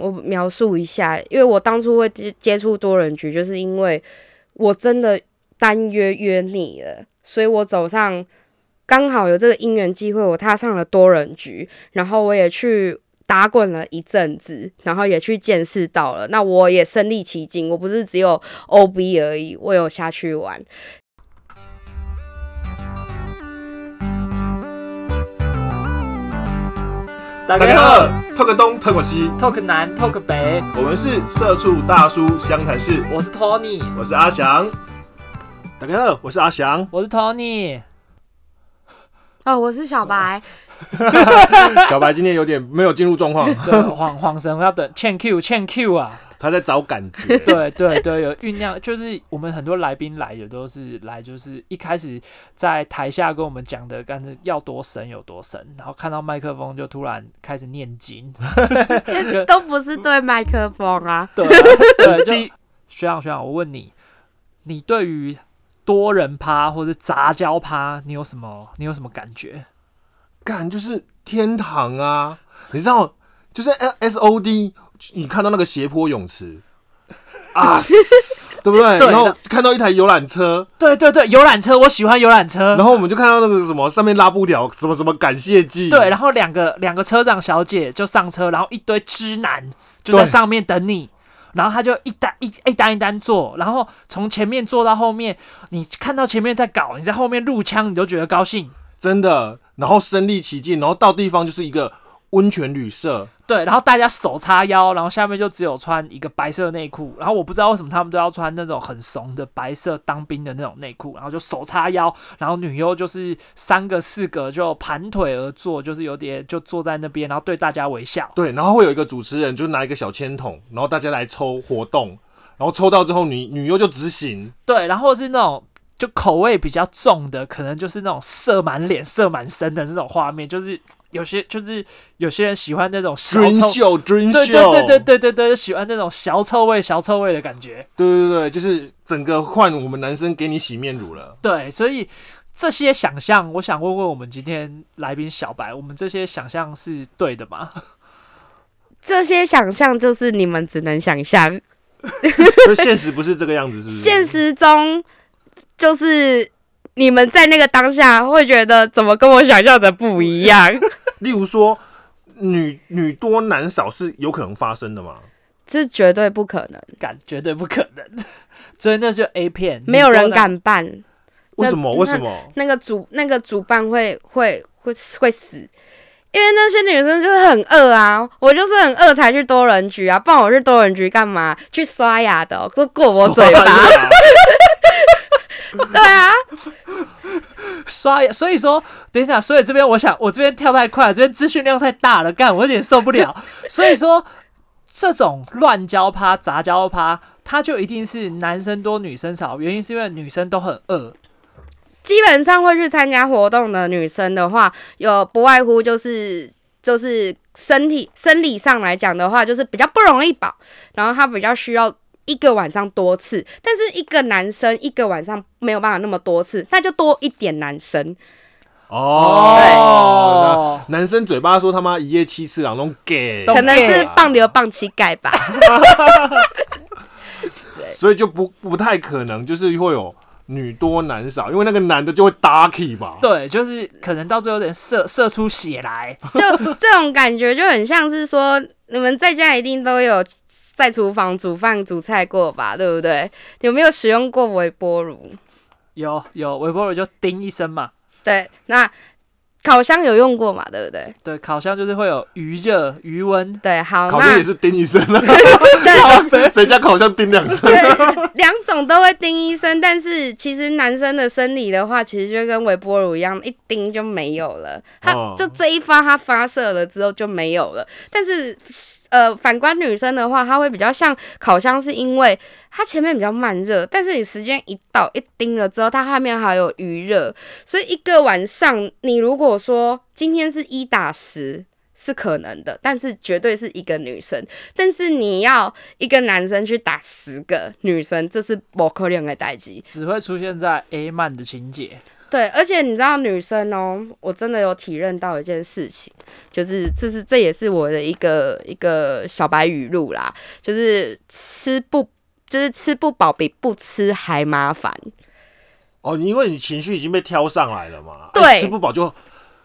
我描述一下，因为我当初会接接触多人局，就是因为我真的单约约腻了，所以我走上刚好有这个因缘机会，我踏上了多人局，然后我也去打滚了一阵子，然后也去见识到了，那我也身历其境，我不是只有 OB 而已，我有下去玩。大家好，talk 东 talk 西，talk 南 talk 北，我们是社畜大叔湘潭市。我是 Tony，我是阿翔。大家好，我是阿翔，我是 Tony。哦，我是小白。小白今天有点没有进入状况，恍恍神要等欠 Q 欠 Q 啊。他在找感觉，对对对，有酝酿，就是我们很多来宾来也都是来，就是一开始在台下跟我们讲的，但是要多神有多神，然后看到麦克风就突然开始念经，都不是对麦克风啊，对对，就学长学长，我问你，你对于多人趴或者杂交趴，你有什么你有什么感觉？感就是天堂啊，你知道，就是 S O D。你看到那个斜坡泳池 啊，对不对？然后看到一台游览车，对对对，游览车，我喜欢游览车。然后我们就看到那个什么上面拉布条，什么什么感谢祭。对，然后两个两个车长小姐就上车，然后一堆知男就在上面等你，然后他就一单一一单一单坐，然后从前面坐到后面，你看到前面在搞，你在后面录枪，你都觉得高兴，真的。然后身临其境，然后到地方就是一个。温泉旅社，对，然后大家手叉腰，然后下面就只有穿一个白色内裤，然后我不知道为什么他们都要穿那种很怂的白色当兵的那种内裤，然后就手叉腰，然后女优就是三个四个就盘腿而坐，就是有点就坐在那边，然后对大家微笑。对，然后会有一个主持人就拿一个小签筒，然后大家来抽活动，然后抽到之后女女优就执行。对，然后是那种就口味比较重的，可能就是那种射满脸、射满身的这种画面，就是。有些就是有些人喜欢那种小臭，对对对对对对对，喜欢那种小臭味、小臭味的感觉。对对对，就是整个换我们男生给你洗面乳了。对，所以这些想象，我想问问我们今天来宾小白，我们这些想象是对的吗？这些想象就是你们只能想象，就现实不是这个样子，是不是？现实中就是。你们在那个当下会觉得怎么跟我想象的不一样？例如说，女女多男少是有可能发生的吗？这绝对不可能，敢绝对不可能。所以那就 A 片，没有人敢办。为什么？为什么？那个主那个主办会会会会死，因为那些女生就是很饿啊。我就是很饿才去多人局啊，不然我去多人局干嘛？去刷牙的，都过我嘴巴。对啊，刷牙。所以说，等一下，所以这边我想，我这边跳太快了，这边资讯量太大了，干我有点受不了。所以说，这种乱交趴、杂交趴，它就一定是男生多女生少，原因是因为女生都很饿。基本上会去参加活动的女生的话，有不外乎就是就是身体生理上来讲的话，就是比较不容易饱，然后她比较需要。一个晚上多次，但是一个男生一个晚上没有办法那么多次，那就多一点男生。哦，男生嘴巴说他妈一夜七次郎都给，可能是棒流棒乞丐吧。所以就不不太可能，就是会有女多男少，因为那个男的就会 darky 吧。对，就是可能到最后有点射射出血来，就这种感觉就很像是说，你们在家一定都有。在厨房煮饭煮菜过吧，对不对？有没有使用过微波炉？有有，微波炉就叮一声嘛。对，那。烤箱有用过嘛？对不对？对，烤箱就是会有余热、余温。对，好，烤箱也是叮一声啊。谁谁家烤箱叮两声？两种都会叮一声，但是其实男生的生理的话，其实就跟微波炉一样，一叮就没有了。它就这一发，它发射了之后就没有了。但是，呃，反观女生的话，它会比较像烤箱，是因为。它前面比较慢热，但是你时间一到一叮了之后，它后面还有余热，所以一个晚上你如果说今天是一打十是可能的，但是绝对是一个女生，但是你要一个男生去打十个女生，这是不可能的代际，只会出现在 A 漫的情节。对，而且你知道女生哦，我真的有体认到一件事情，就是这是这也是我的一个一个小白语录啦，就是吃不就是吃不饱比不吃还麻烦。哦，因为你情绪已经被挑上来了嘛，对，吃不饱就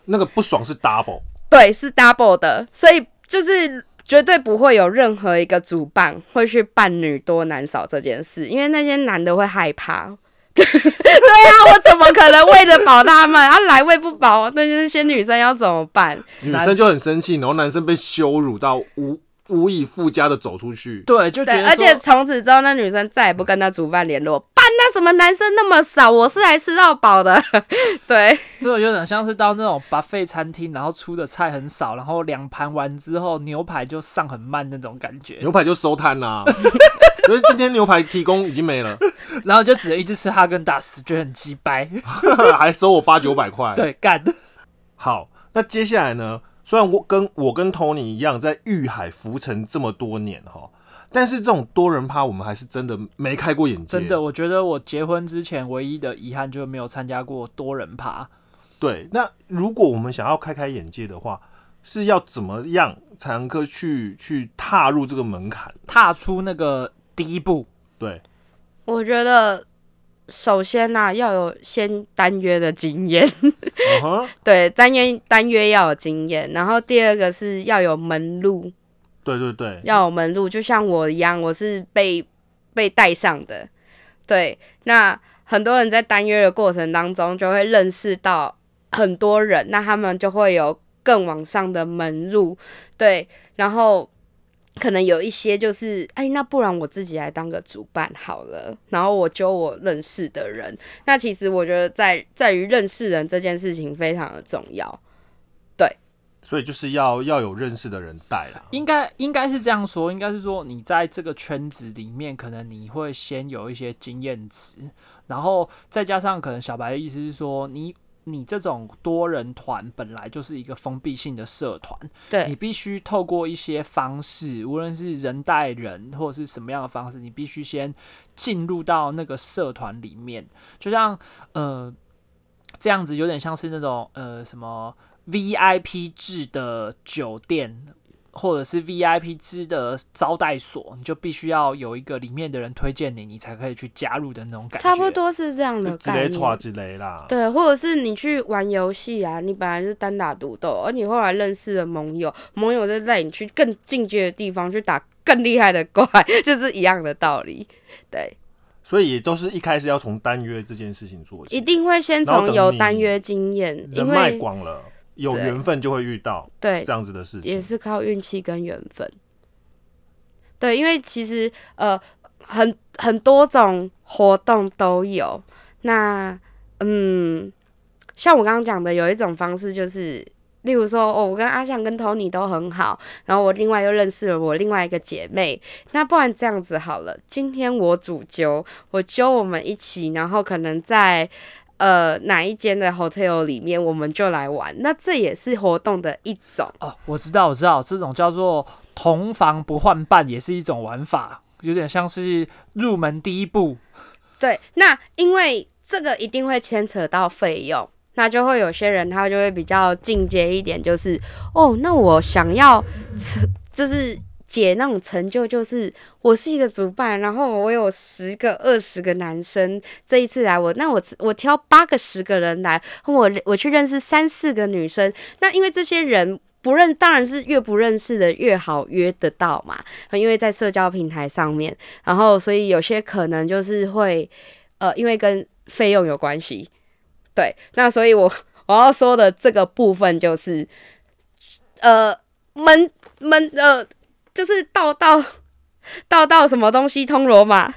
那个不爽是 double，对，是 double 的，所以就是绝对不会有任何一个主办会去办女多男少这件事，因为那些男的会害怕。对啊，我怎么可能喂得饱他们？啊，来喂不饱，那那些女生要怎么办？女生就很生气，然后男生被羞辱到无无以复加的走出去。对，就觉得，而且从此之后，那女生再也不跟他主办联络。办那什么男生那么少，我是来吃到饱的。对，这有点像是到那种 buffet 餐厅，然后出的菜很少，然后两盘完之后，牛排就上很慢那种感觉。牛排就收摊啦。因为今天牛排提供已经没了，然后就只能一直吃哈根达斯，觉得很鸡掰，还收我八九百块。对，干。好，那接下来呢？虽然我跟我跟 Tony 一样在玉海浮沉这么多年哈，但是这种多人趴我们还是真的没开过眼界。真的，我觉得我结婚之前唯一的遗憾就是没有参加过多人趴。对，那如果我们想要开开眼界的话。是要怎么样才能够去去踏入这个门槛，踏出那个第一步？对，我觉得首先呐，要有先单约的经验，对，单约单约要有经验，然后第二个是要有门路，对对对，要有门路，就像我一样，我是被被带上的，对，那很多人在单约的过程当中就会认识到很多人，那他们就会有。更往上的门路，对，然后可能有一些就是，哎，那不然我自己来当个主办好了，然后我揪我认识的人。那其实我觉得在在于认识人这件事情非常的重要，对，所以就是要要有认识的人带啦。应该应该是这样说，应该是说你在这个圈子里面，可能你会先有一些经验值，然后再加上可能小白的意思是说你。你这种多人团本来就是一个封闭性的社团，对你必须透过一些方式，无论是人带人或者是什么样的方式，你必须先进入到那个社团里面。就像呃这样子，有点像是那种呃什么 VIP 制的酒店。或者是 VIP 制的招待所，你就必须要有一个里面的人推荐你，你才可以去加入的那种感觉。差不多是这样的之类错之类啦。对，或者是你去玩游戏啊，你本来是单打独斗，而你后来认识了盟友，盟友再带你去更进阶的地方去打更厉害的怪，就是一样的道理。对，所以也都是一开始要从单约这件事情做起，一定会先从有单约经验，人脉广了。有缘分就会遇到对这样子的事情，也是靠运气跟缘分。对，因为其实呃很很多种活动都有。那嗯，像我刚刚讲的，有一种方式就是，例如说哦，我跟阿翔跟 Tony 都很好，然后我另外又认识了我另外一个姐妹。那不然这样子好了，今天我主揪，我揪我们一起，然后可能在。呃，哪一间的 hotel 里面，我们就来玩。那这也是活动的一种哦。我知道，我知道，这种叫做同房不换伴，也是一种玩法，有点像是入门第一步。对，那因为这个一定会牵扯到费用，那就会有些人他就会比较进阶一点，就是哦，那我想要，就是。姐那种成就就是我是一个主办，然后我有十个、二十个男生这一次来，我那我我挑八个、十个人来，我我去认识三四个女生。那因为这些人不认，当然是越不认识的越好约得到嘛。因为在社交平台上面，然后所以有些可能就是会呃，因为跟费用有关系。对，那所以我我要说的这个部分就是呃门门呃。就是道道道道什么东西通罗马，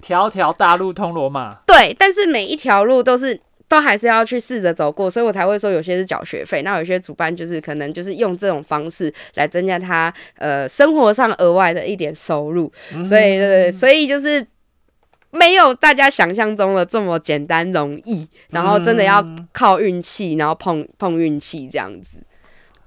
条条大路通罗马。对，但是每一条路都是都还是要去试着走过，所以我才会说有些是缴学费，那有些主办就是可能就是用这种方式来增加他呃生活上额外的一点收入。所以对对，所以就是没有大家想象中的这么简单容易，然后真的要靠运气，然后碰碰运气这样子。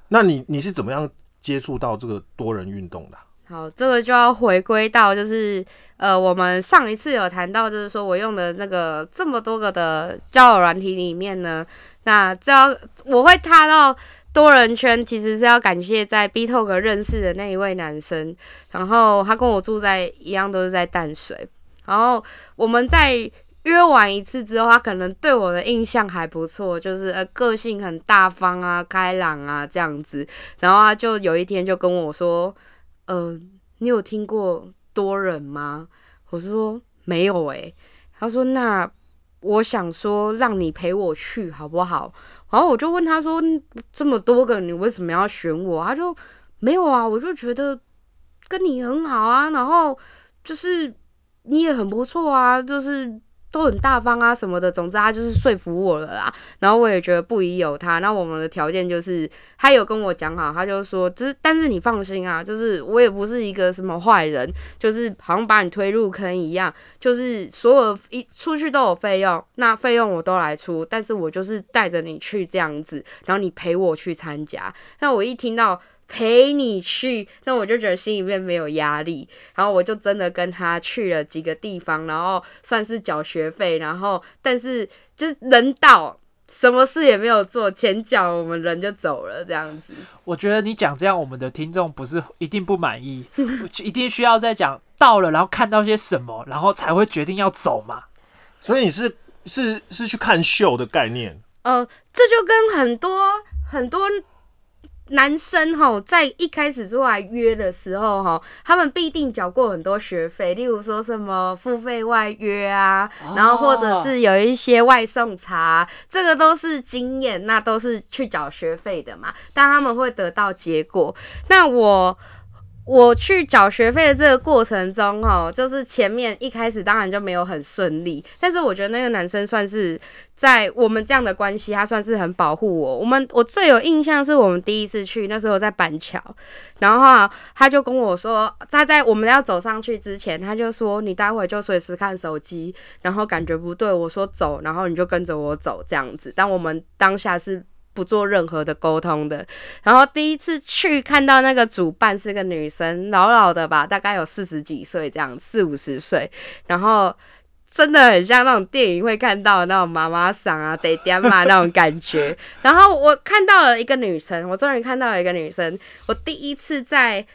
那你你是怎么样？接触到这个多人运动的，好，这个就要回归到就是呃，我们上一次有谈到，就是说我用的那个这么多个的交友软体里面呢，那这要我会踏到多人圈，其实是要感谢在 B Talk 认识的那一位男生，然后他跟我住在一样都是在淡水，然后我们在约完一次之后，他可能对我的印象还不错，就是呃个性很大方啊、开朗啊这样子，然后他就有一天就跟我说。呃，你有听过多人吗？我说没有诶。他说那我想说让你陪我去好不好？然后我就问他说这么多个你为什么要选我？他就没有啊，我就觉得跟你很好啊，然后就是你也很不错啊，就是。都很大方啊什么的，总之他就是说服我了啦。然后我也觉得不宜有他。那我们的条件就是他有跟我讲好，他就说，就是但是你放心啊，就是我也不是一个什么坏人，就是好像把你推入坑一样，就是所有一出去都有费用，那费用我都来出，但是我就是带着你去这样子，然后你陪我去参加。那我一听到。陪你去，那我就觉得心里面没有压力，然后我就真的跟他去了几个地方，然后算是缴学费，然后但是就是人到，什么事也没有做，前脚我们人就走了这样子。我觉得你讲这样，我们的听众不是一定不满意，一定需要再讲到了，然后看到些什么，然后才会决定要走嘛。所以你是是是去看秀的概念？呃，这就跟很多很多。男生哈，在一开始出来约的时候哈，他们必定缴过很多学费，例如说什么付费外约啊，然后或者是有一些外送茶，这个都是经验，那都是去缴学费的嘛，但他们会得到结果。那我。我去缴学费的这个过程中，哈，就是前面一开始当然就没有很顺利，但是我觉得那个男生算是在我们这样的关系，他算是很保护我。我们我最有印象是我们第一次去，那时候在板桥，然后啊他就跟我说，他在我们要走上去之前，他就说你待会就随时看手机，然后感觉不对，我说走，然后你就跟着我走这样子。但我们当下是。不做任何的沟通的，然后第一次去看到那个主办是个女生，老老的吧，大概有四十几岁这样，四五十岁，然后真的很像那种电影会看到的那种妈妈桑啊、爹爹妈那种感觉。然后我看到了一个女生，我终于看到了一个女生，我第一次在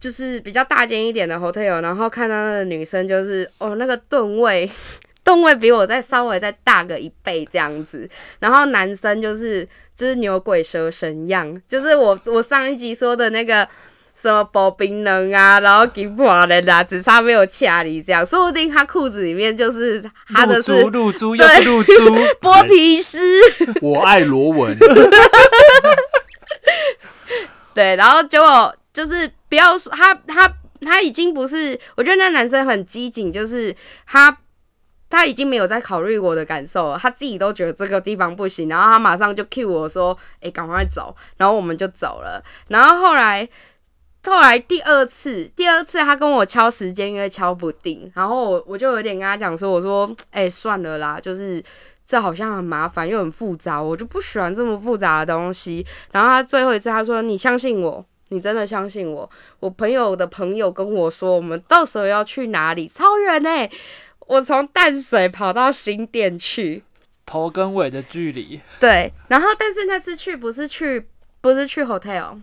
就是比较大间一点的 hotel，然后看到那个女生就是哦那个吨位。吨位比我再稍微再大个一倍这样子，然后男生就是就是牛鬼蛇神样，就是我我上一集说的那个什么薄冰人啊，然后金破人啊，只差没有掐你这样，说不定他裤子里面就是他的是露珠，又是露珠，剥皮师，我爱罗文，对，然后结果就是不要说他他他已经不是，我觉得那男生很机警，就是他。他已经没有在考虑我的感受了，他自己都觉得这个地方不行，然后他马上就 cue 我说：“哎，赶快走！”然后我们就走了。然后后来，后来第二次，第二次他跟我敲时间，因为敲不定，然后我我就有点跟他讲说：“我说，哎，算了啦，就是这好像很麻烦又很复杂，我就不喜欢这么复杂的东西。”然后他最后一次他说：“你相信我，你真的相信我？我朋友的朋友跟我说，我们到时候要去哪里？超远呢。”我从淡水跑到新店去，头跟尾的距离。对，然后但是那次去不是去不是去 hotel，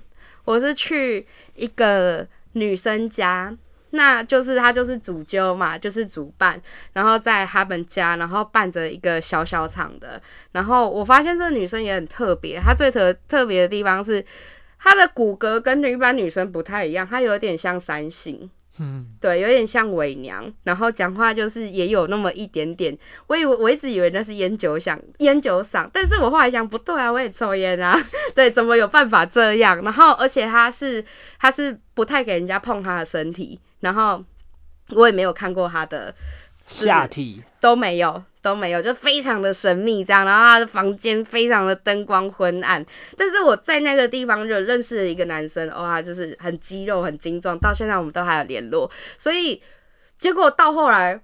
我是去一个女生家，那就是她就是主揪嘛，就是主办，然后在他们家，然后办着一个小小场的。然后我发现这个女生也很特别，她最特特别的地方是她的骨骼跟一般女生不太一样，她有点像三星。嗯，对，有点像伪娘，然后讲话就是也有那么一点点，我以为我一直以为那是烟酒嗓，烟酒嗓，但是我后来想不对啊，我也抽烟啊，对，怎么有办法这样？然后而且他是他是不太给人家碰他的身体，然后我也没有看过他的下体都没有。都没有，就非常的神秘这样，然后他的房间非常的灯光昏暗，但是我在那个地方就认识了一个男生，哇，就是很肌肉很精壮，到现在我们都还有联络，所以结果到后来，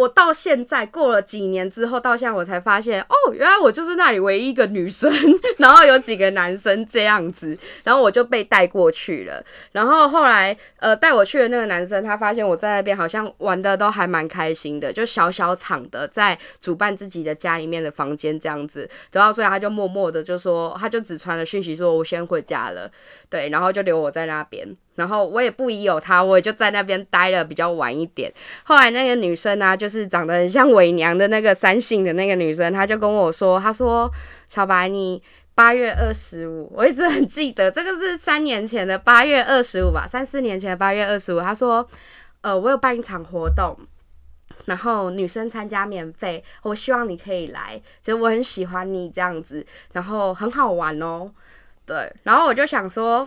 我到现在过了几年之后，到现在我才发现，哦，原来我就是那里唯一一个女生，然后有几个男生这样子，然后我就被带过去了。然后后来，呃，带我去的那个男生，他发现我在那边好像玩的都还蛮开心的，就小小场的在主办自己的家里面的房间这样子。然后所以他就默默的就说，他就只传了讯息说，我先回家了，对，然后就留我在那边。然后我也不疑有他，我也就在那边待了比较晚一点。后来那个女生呢，就是长得很像伪娘的那个三姓的那个女生，她就跟我说：“她说小白，你八月二十五，我一直很记得，这个是三年前的八月二十五吧，三四年前的八月二十五。她说，呃，我有办一场活动，然后女生参加免费，我希望你可以来，其实我很喜欢你这样子，然后很好玩哦。对，然后我就想说。”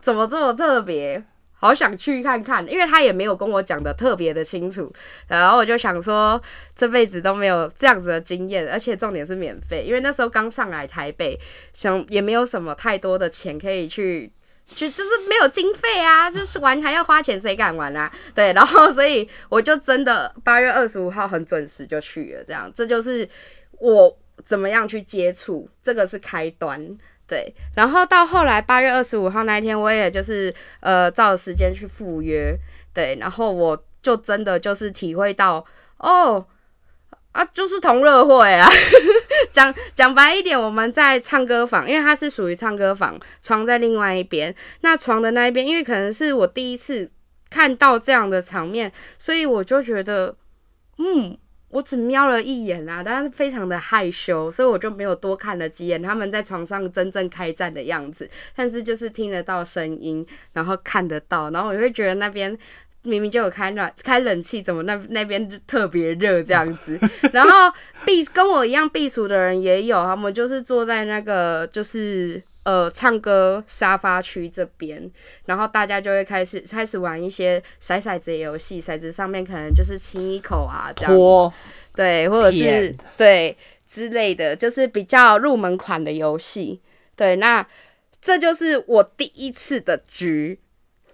怎么这么特别？好想去看看，因为他也没有跟我讲的特别的清楚。然后我就想说，这辈子都没有这样子的经验，而且重点是免费。因为那时候刚上来台北，想也没有什么太多的钱可以去，就就是没有经费啊，就是玩还要花钱，谁敢玩啊？对，然后所以我就真的八月二十五号很准时就去了，这样这就是我怎么样去接触，这个是开端。对，然后到后来八月二十五号那一天，我也就是呃照时间去赴约，对，然后我就真的就是体会到，哦啊，就是同乐会啊，讲讲白一点，我们在唱歌房，因为它是属于唱歌房，床在另外一边，那床的那一边，因为可能是我第一次看到这样的场面，所以我就觉得，嗯。我只瞄了一眼啊，但是非常的害羞，所以我就没有多看了几眼他们在床上真正开战的样子。但是就是听得到声音，然后看得到，然后我会觉得那边明明就有开暖开冷气，怎么那那边特别热这样子？然后避跟我一样避暑的人也有，他们就是坐在那个就是。呃，唱歌沙发区这边，然后大家就会开始开始玩一些骰骰子游戏，骰子上面可能就是亲一口啊，这样，对，或者是对之类的，就是比较入门款的游戏。对，那这就是我第一次的局，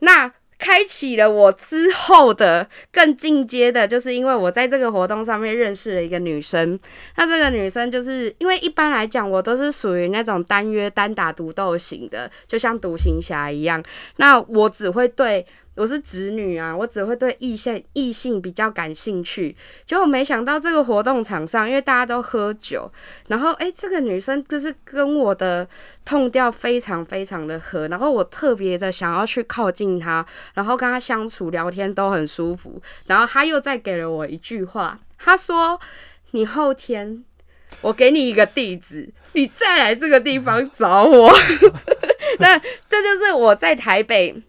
那。开启了我之后的更进阶的，就是因为我在这个活动上面认识了一个女生。那这个女生就是因为一般来讲，我都是属于那种单约单打独斗型的，就像独行侠一样。那我只会对。我是直女啊，我只会对异性异性比较感兴趣。结果没想到这个活动场上，因为大家都喝酒，然后诶，这个女生就是跟我的痛调非常非常的合，然后我特别的想要去靠近她，然后跟她相处聊天都很舒服。然后她又再给了我一句话，她说：“你后天我给你一个地址，你再来这个地方找我。” 那这就是我在台北。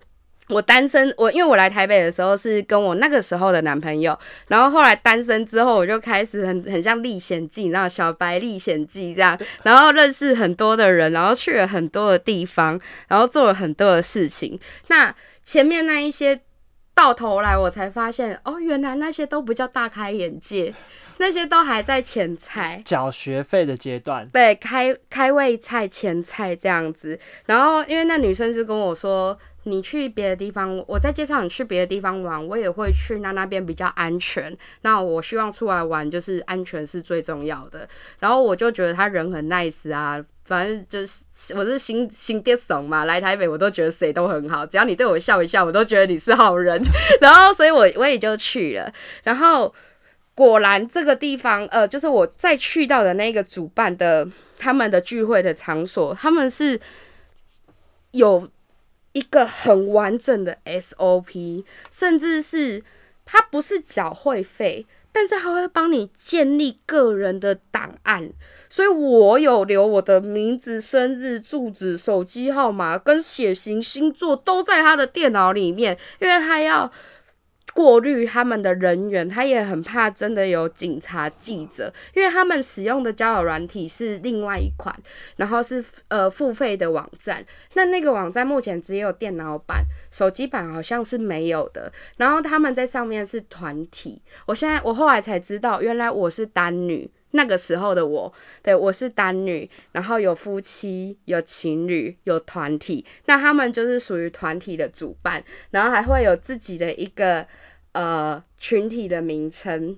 我单身，我因为我来台北的时候是跟我那个时候的男朋友，然后后来单身之后，我就开始很很像历险记，然后小白历险记这样，然后认识很多的人，然后去了很多的地方，然后做了很多的事情。那前面那一些到头来，我才发现哦，原来那些都不叫大开眼界，那些都还在前菜，缴学费的阶段，对，开开胃菜前菜这样子。然后因为那女生是跟我说。你去别的地方，我在介绍你去别的地方玩，我也会去那那边比较安全。那我希望出来玩就是安全是最重要的。然后我就觉得他人很 nice 啊，反正就是我是新新跌怂嘛，来台北我都觉得谁都很好，只要你对我笑一笑，我都觉得你是好人。然后所以我我也就去了。然后果然这个地方，呃，就是我再去到的那个主办的他们的聚会的场所，他们是有。一个很完整的 SOP，甚至是它不是缴会费，但是它会帮你建立个人的档案，所以我有留我的名字、生日、住址、手机号码跟血型、星座都在他的电脑里面，因为他要。过滤他们的人员，他也很怕真的有警察、记者，因为他们使用的交友软体是另外一款，然后是呃付费的网站。那那个网站目前只有电脑版，手机版好像是没有的。然后他们在上面是团体，我现在我后来才知道，原来我是单女。那个时候的我，对我是单女，然后有夫妻、有情侣、有团体，那他们就是属于团体的主办，然后还会有自己的一个呃群体的名称。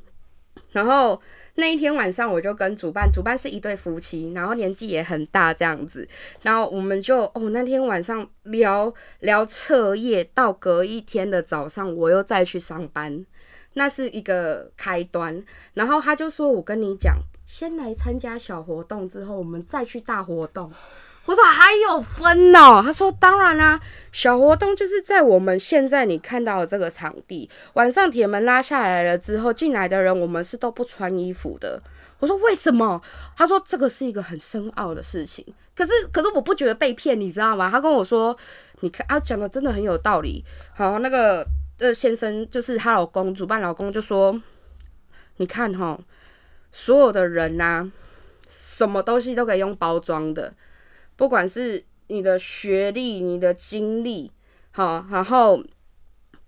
然后那一天晚上，我就跟主办，主办是一对夫妻，然后年纪也很大这样子，然后我们就哦那天晚上聊聊彻夜，到隔一天的早上，我又再去上班，那是一个开端。然后他就说：“我跟你讲，先来参加小活动，之后我们再去大活动。”我说还有分哦，他说当然啦，小活动就是在我们现在你看到的这个场地，晚上铁门拉下来了之后，进来的人我们是都不穿衣服的。我说为什么？他说这个是一个很深奥的事情。可是可是我不觉得被骗，你知道吗？他跟我说，你看啊，讲的真的很有道理。好，那个呃先生就是她老公，主办老公就说，你看哈，所有的人呐，什么东西都可以用包装的。不管是你的学历、你的经历，好，然后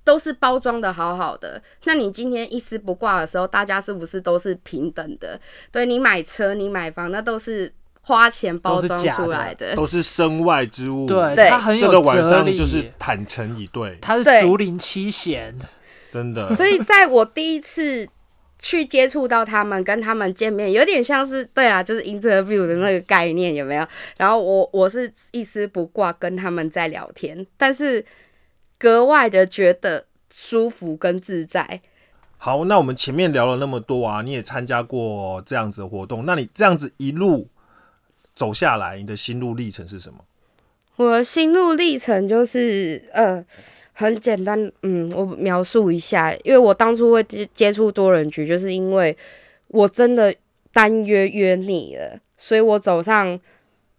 都是包装的好好的。那你今天一丝不挂的时候，大家是不是都是平等的？对你买车、你买房，那都是花钱包装出来的，都是身外之物。对，他很有这个晚上就是坦诚以对，他是竹林七贤，真的。所以在我第一次。去接触到他们，跟他们见面，有点像是对啊，就是 interview 的那个概念有没有？然后我我是一丝不挂跟他们在聊天，但是格外的觉得舒服跟自在。好，那我们前面聊了那么多啊，你也参加过这样子的活动，那你这样子一路走下来，你的心路历程是什么？我的心路历程就是呃。很简单，嗯，我描述一下，因为我当初会接接触多人局，就是因为我真的单约约你了，所以我走上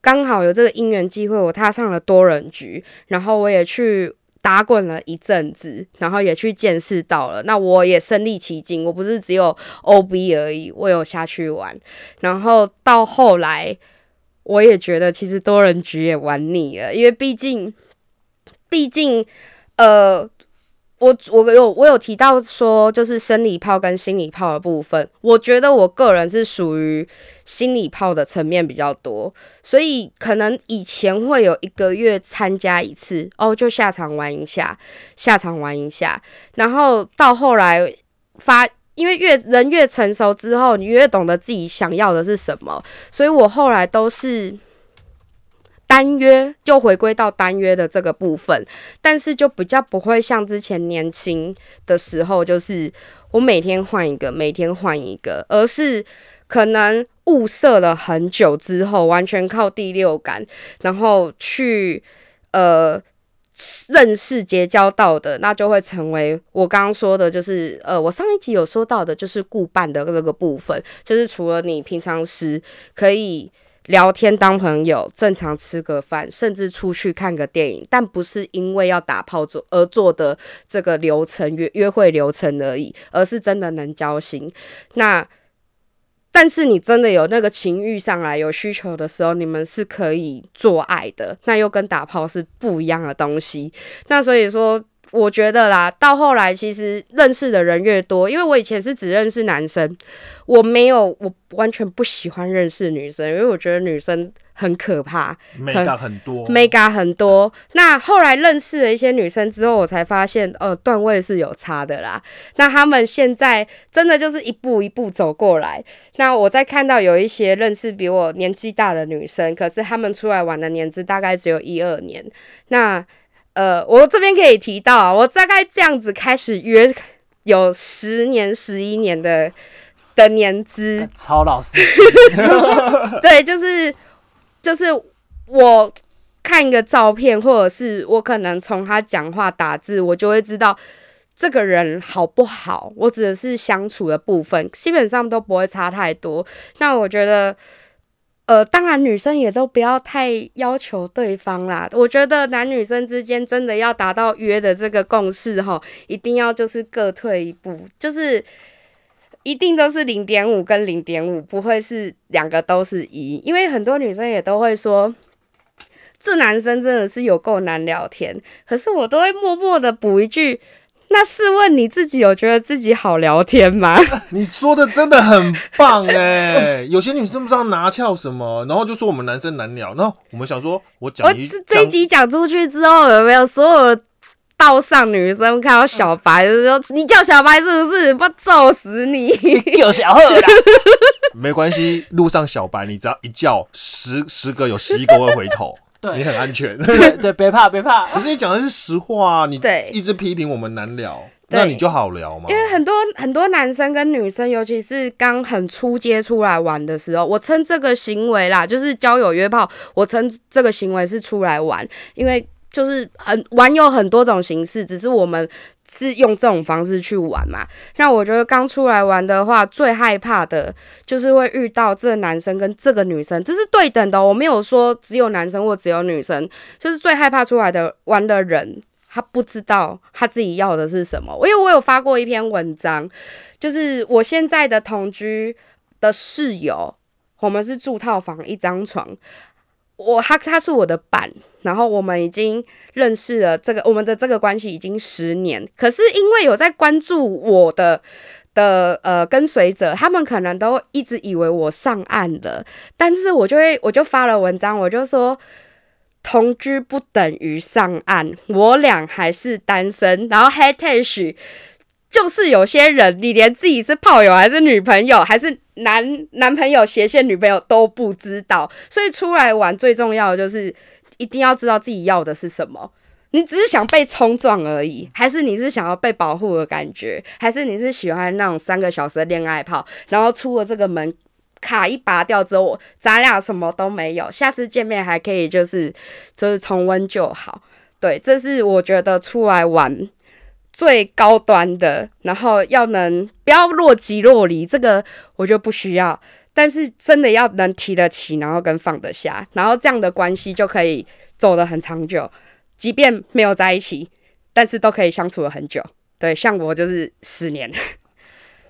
刚好有这个因缘机会，我踏上了多人局，然后我也去打滚了一阵子，然后也去见识到了，那我也身历其境，我不是只有 OB 而已，我有下去玩，然后到后来我也觉得其实多人局也玩腻了，因为毕竟，毕竟。呃，我我有我有提到说，就是生理炮跟心理炮的部分，我觉得我个人是属于心理炮的层面比较多，所以可能以前会有一个月参加一次，哦，就下场玩一下，下场玩一下，然后到后来发，因为越人越成熟之后，你越懂得自己想要的是什么，所以我后来都是。单约就回归到单约的这个部分，但是就比较不会像之前年轻的时候，就是我每天换一个，每天换一个，而是可能物色了很久之后，完全靠第六感，然后去呃认识结交到的，那就会成为我刚刚说的，就是呃我上一集有说到的，就是顾伴的这个部分，就是除了你平常时可以。聊天当朋友，正常吃个饭，甚至出去看个电影，但不是因为要打炮做而做的这个流程约约会流程而已，而是真的能交心。那但是你真的有那个情欲上来有需求的时候，你们是可以做爱的，那又跟打炮是不一样的东西。那所以说。我觉得啦，到后来其实认识的人越多，因为我以前是只认识男生，我没有，我完全不喜欢认识女生，因为我觉得女生很可怕，mega 很多，mega 很多。那后来认识了一些女生之后，我才发现，呃，段位是有差的啦。那他们现在真的就是一步一步走过来。那我在看到有一些认识比我年纪大的女生，可是他们出来玩的年资大概只有一二年，那。呃，我这边可以提到啊，我大概这样子开始约有十年、十一年的的年资，超老师。对，就是就是我看一个照片，或者是我可能从他讲话打字，我就会知道这个人好不好。我指的是相处的部分，基本上都不会差太多。那我觉得。呃，当然，女生也都不要太要求对方啦。我觉得男女生之间真的要达到约的这个共识哈，一定要就是各退一步，就是一定都是零点五跟零点五，不会是两个都是一。因为很多女生也都会说，这男生真的是有够难聊天，可是我都会默默的补一句。那试问你自己有觉得自己好聊天吗？你说的真的很棒哎，有些女生不知道拿翘什么，然后就说我们男生难聊。然后我们想说，我讲一这一集讲出去之后，有没有所有道上女生看到小白，就是说你叫小白是不是？不揍死你！叫小贺啦。没关系，路上小白，你只要一叫，十十个有十一个会回头，对你很安全。对对，别怕别怕。可是你讲的是实话啊，你对一直批评我们难聊，那你就好聊嘛。因为很多很多男生跟女生，尤其是刚很初接出来玩的时候，我称这个行为啦，就是交友约炮，我称这个行为是出来玩，因为就是很玩有很多种形式，只是我们是用这种方式去玩嘛。那我觉得刚出来玩的话，最害怕的就是会遇到这男生跟这个女生，这是对等的、我没有说只有男生或只有女生，就是最害怕出来的玩的人。他不知道他自己要的是什么，因为我有发过一篇文章，就是我现在的同居的室友，我们是住套房一张床，我他他是我的伴，然后我们已经认识了这个我们的这个关系已经十年，可是因为有在关注我的的呃跟随者，他们可能都一直以为我上岸了，但是我就会我就发了文章，我就说。同居不等于上岸，我俩还是单身。然后还太许就是有些人，你连自己是炮友还是女朋友，还是男男朋友斜线女朋友都不知道，所以出来玩最重要的就是一定要知道自己要的是什么。你只是想被冲撞而已，还是你是想要被保护的感觉，还是你是喜欢那种三个小时的恋爱炮，然后出了这个门卡一拔掉之后，咱俩什么都没有，下次见面还可以就是就是重温就好。对，这是我觉得出来玩最高端的，然后要能不要若即若离，这个我就不需要，但是真的要能提得起，然后跟放得下，然后这样的关系就可以走得很长久，即便没有在一起，但是都可以相处了很久。对，像我就是十年。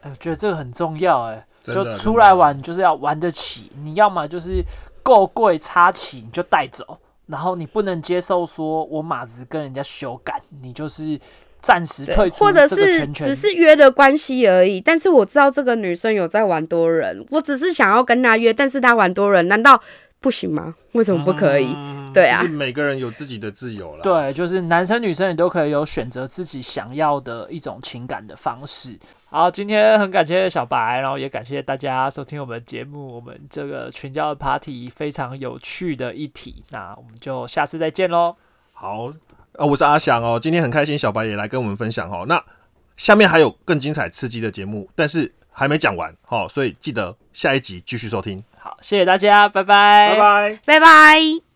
哎我觉得这个很重要，哎，就出来玩就是要玩得起，你要么就是够贵插起你就带走，然后你不能接受说我马子跟人家修改，你就是暂时退出或者是只。是约的关系而已。但是我知道这个女生有在玩多人，我只是想要跟她约，但是她玩多人，难道不行吗？为什么不可以？嗯对啊就是每个人有自己的自由了。，对，就是男生女生也都可以有选择自己想要的一种情感的方式。好，今天很感谢小白，然后也感谢大家收听我们节目，我们这个群交的 party 非常有趣的一题，那我们就下次再见喽。好，呃，我是阿翔哦，今天很开心，小白也来跟我们分享哦。那下面还有更精彩刺激的节目，但是还没讲完，哦，所以记得下一集继续收听，好，谢谢大家，拜拜，拜拜。拜拜。